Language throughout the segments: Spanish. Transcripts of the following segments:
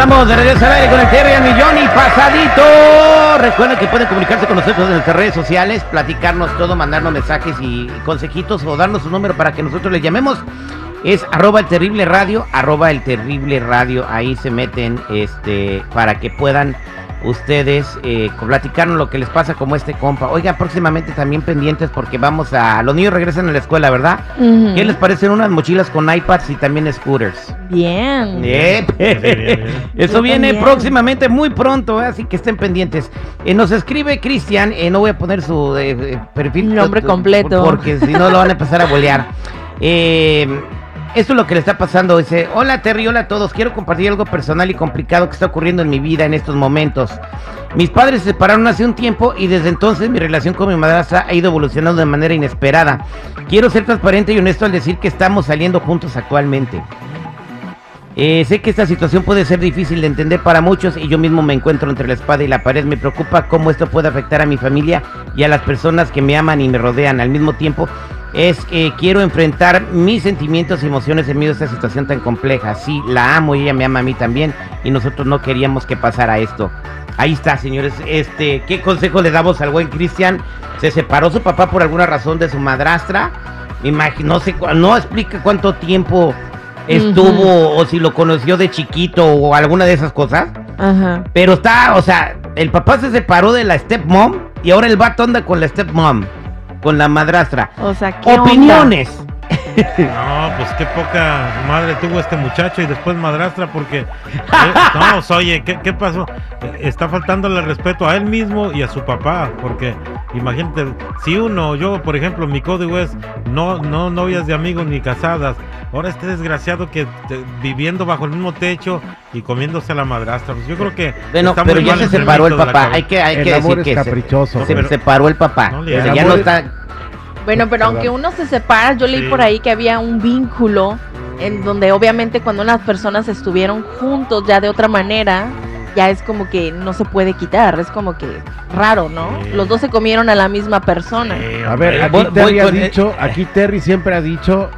Estamos de regreso al aire con el Terry al millón y pasadito. Recuerden que pueden comunicarse con nosotros en nuestras redes sociales, platicarnos todo, mandarnos mensajes y consejitos o darnos su número para que nosotros les llamemos. Es arroba el terrible radio, arroba el terrible radio. Ahí se meten este para que puedan ustedes eh, platicarnos lo que les pasa como este compa. Oiga, próximamente también pendientes porque vamos a... Los niños regresan a la escuela, ¿verdad? ¿Qué les parecen unas mochilas con iPads y también scooters? Bien. Bien. bien, bien. Eso Yo viene también. próximamente, muy pronto, ¿eh? así que estén pendientes. Eh, nos escribe Cristian, eh, no voy a poner su perfil. Nombre completo. Porque si no lo van a empezar a bolear. Eh, esto es lo que le está pasando. Dice, hola Terry, hola a todos. Quiero compartir algo personal y complicado que está ocurriendo en mi vida en estos momentos. Mis padres se separaron hace un tiempo y desde entonces mi relación con mi madrastra ha ido evolucionando de manera inesperada. Quiero ser transparente y honesto al decir que estamos saliendo juntos actualmente. Eh, sé que esta situación puede ser difícil de entender para muchos y yo mismo me encuentro entre la espada y la pared. Me preocupa cómo esto puede afectar a mi familia y a las personas que me aman y me rodean. Al mismo tiempo, es que quiero enfrentar mis sentimientos y emociones en medio de esta situación tan compleja. Sí, la amo y ella me ama a mí también y nosotros no queríamos que pasara esto. Ahí está, señores. Este, ¿qué consejo le damos al buen Cristian? Se separó su papá por alguna razón de su madrastra. Imagino, no sé, no explica cuánto tiempo estuvo o si lo conoció de chiquito o alguna de esas cosas. Ajá. Pero está, o sea, el papá se separó de la stepmom y ahora el vato anda con la stepmom, con la madrastra. O sea, ¿qué onda? Opiniones. No, pues qué poca madre tuvo este muchacho y después madrastra porque... eh, no, pues, oye, ¿qué, qué pasó? Está faltándole respeto a él mismo y a su papá porque imagínate, si uno, yo por ejemplo, mi código es no, no novias de amigos ni casadas. Ahora este desgraciado que te- viviendo bajo el mismo techo y comiéndose a la madrastra. Pues yo creo que... Bueno, está pero muy ya mal se separó el papá. Hay que, hay El que amor decir es que se- caprichoso. se, pero- separó el papá. No O sea, ya no está. Bueno, pero aunque uno se separa, yo leí Sí. por ahí que había un vínculo en donde obviamente cuando las personas estuvieron juntos ya de otra manera, ya es como que no se puede quitar, es como que raro, ¿no? Sí. Los dos se comieron a la misma persona. Sí, A ver, aquí Voy- voy Terry ha dicho, aquí Terry siempre ha dicho,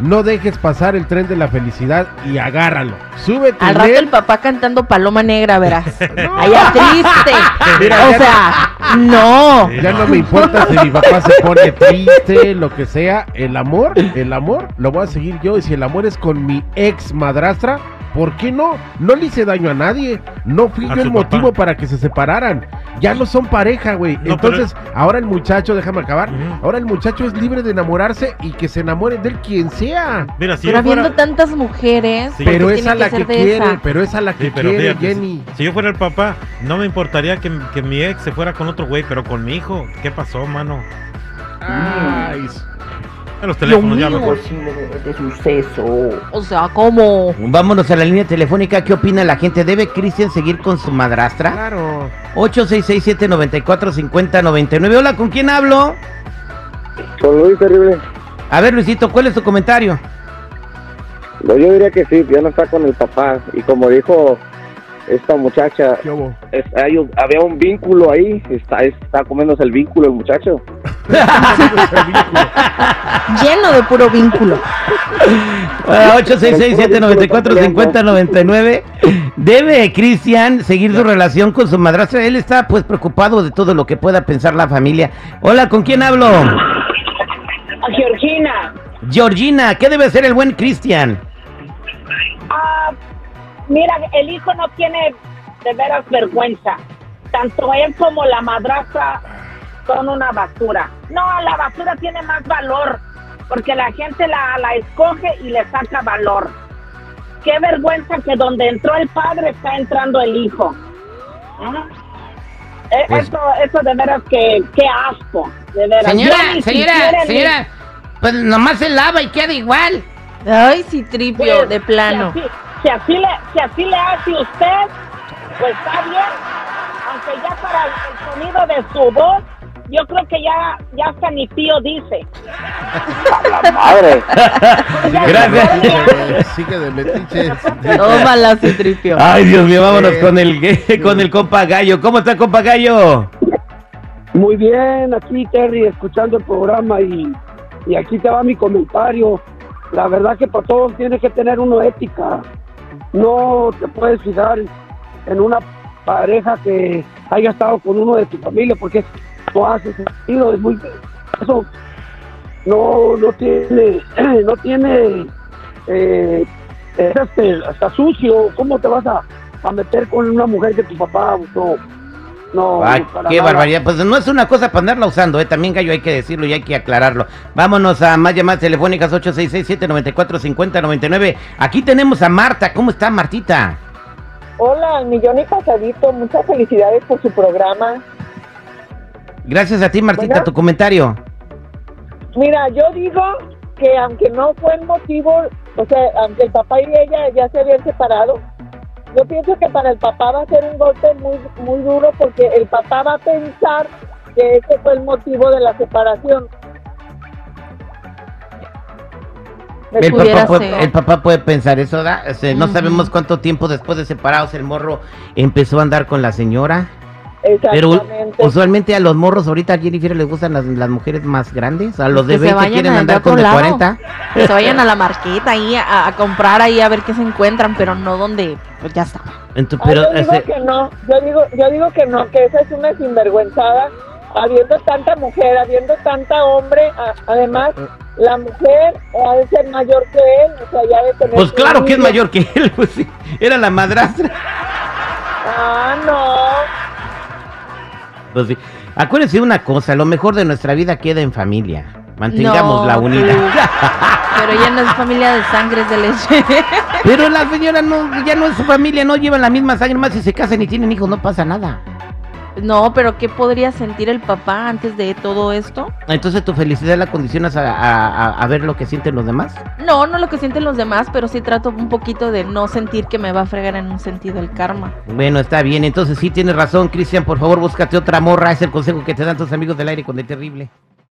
no dejes pasar el tren de la felicidad y agárralo. Súbete Al rato él. el papá cantando Paloma Negra, verás. No. Allá triste. Mira, o sea, no. Ya no me importa si mi papá se pone triste, lo que sea. El amor, el amor, lo voy a seguir yo. Y si el amor es con mi ex madrastra, ¿por qué no? No le hice daño a nadie. No fui A yo el motivo papá. para que se separaran. Ya no son pareja, güey. No, Entonces, ahora el muchacho, déjame acabar. Ahora el muchacho es libre de enamorarse y que se enamore de él quien sea. Mira, si Pero fuera- habiendo tantas mujeres, Sí. ¿por qué Pero es a la que quiere, esa? pero es a la que Sí, pero quiere, fíjate, Jenny. Si, si yo fuera el papá, no me importaría que, que mi ex se fuera con otro güey, pero con mi hijo, ¿qué pasó, mano? Ay, los teléfonos ya mejor. de suceso. O sea, ¿cómo? Vámonos a la línea telefónica. ¿Qué opina la gente? ¿Debe Cristian seguir con su madrastra? claro. 866-794-5099. Hola, ¿con quién hablo? Con Luis Terrible. A ver, Luisito, ¿cuál es tu comentario? No, yo diría que sí, ya no está con el papá. Y como dijo esta muchacha, es- hay un- había un vínculo ahí. Está, está comiéndose el vínculo el muchacho. Lleno de puro vínculo. Ah, 866-794-5099. ¿Debe Cristian seguir su relación con su madrastra? Él está pues preocupado de todo lo que pueda pensar la familia. Hola, ¿con quién hablo? A Georgina, Georgina, ¿qué debe hacer el buen Cristian? ah, mira, el hijo no tiene de veras vergüenza. Tanto él como la madrastra son una basura. No, la basura tiene más valor, porque la gente la, la escoge y le saca valor. Qué vergüenza que donde entró el padre está entrando el hijo. ¿Ah? Eh, Pues- eso, eso de veras que, qué asco, de veras. Yo Señora, señora, ni- señora, pues nomás se lava y queda igual. Ay, sí, tripio, Pues, de plano. Si así, si así le, si así le hace usted, pues está bien. Aunque ya para el sonido de su voz, yo creo que ya, ya hasta mi tío dice. ¡La madre! Gracias. Sigue de metiches. Tómala, sí, tripio. Ay, Dios mío, vámonos con el con el compa Gallo. ¿Cómo está, compa Gallo? Muy bien, aquí Terry, escuchando el programa y, y aquí te va mi comentario. La verdad que para todos tiene que tener uno ética. no te puedes fijar en, en una pareja que haya estado con uno de tu familia porque no hace sentido, es muy eso no no tiene no tiene eh, es este, hasta sucio, ¿cómo te vas a, a meter con una mujer que tu papá no no, Ay, qué nada. barbaridad. Pues no es una cosa para andarla usando, ¿eh? También, Gallo, hay que decirlo y hay que aclararlo. Vámonos a más llamadas telefónicas 866-794-5099. Aquí tenemos a Marta. ¿Cómo está, Martita? Hola, millón y pasadito. Muchas felicidades por su programa. Gracias a ti, Martita, Bueno. tu comentario. Mira, yo digo que aunque no fue el motivo, o sea, aunque el papá y ella ya se habían separado, yo pienso que para el papá va a ser un golpe muy, muy duro porque el papá va a pensar que ese fue el motivo de la separación. Me El papá, puede, el papá puede pensar eso. O sea, no sabemos cuánto tiempo después de separados el morro empezó a andar con la señora. Pero Exactamente. usualmente a los morros ahorita a Jennifer les gustan las, las mujeres más grandes. A los de Que se 20 vayan quieren andar con de lado. 40. Que se vayan a la marqueta ahí a, a comprar ahí a ver qué se encuentran, pero no donde pues ya está. Entonces, yo digo ese- que no, yo digo, yo digo que no, que esa es una sinvergüenzada, habiendo tanta mujer, habiendo tanta hombre, a- además la mujer ha de ser mayor que él, o sea, ya de tener pues claro que es mayor que él, pues sí. Era la madrastra. Ah, no. Pues sí. Acuérdense de una cosa, lo mejor de nuestra vida queda en familia. Mantengamos No, la unidad. Pero ya no es familia de sangre, es de leche. Pero la señora no, ya no es su familia, no llevan la misma sangre, más si se casan y tienen hijos, no pasa nada. No, pero ¿qué podría sentir el papá antes de todo esto? Entonces tu felicidad la condicionas a, a- a- ver lo que sienten los demás. No, no lo que sienten los demás, pero sí trato un poquito de no sentir que me va a fregar en un sentido el karma. Bueno, está bien, entonces sí tienes razón, Cristian, por favor búscate otra morra, es el consejo que te dan tus amigos del aire con el terrible.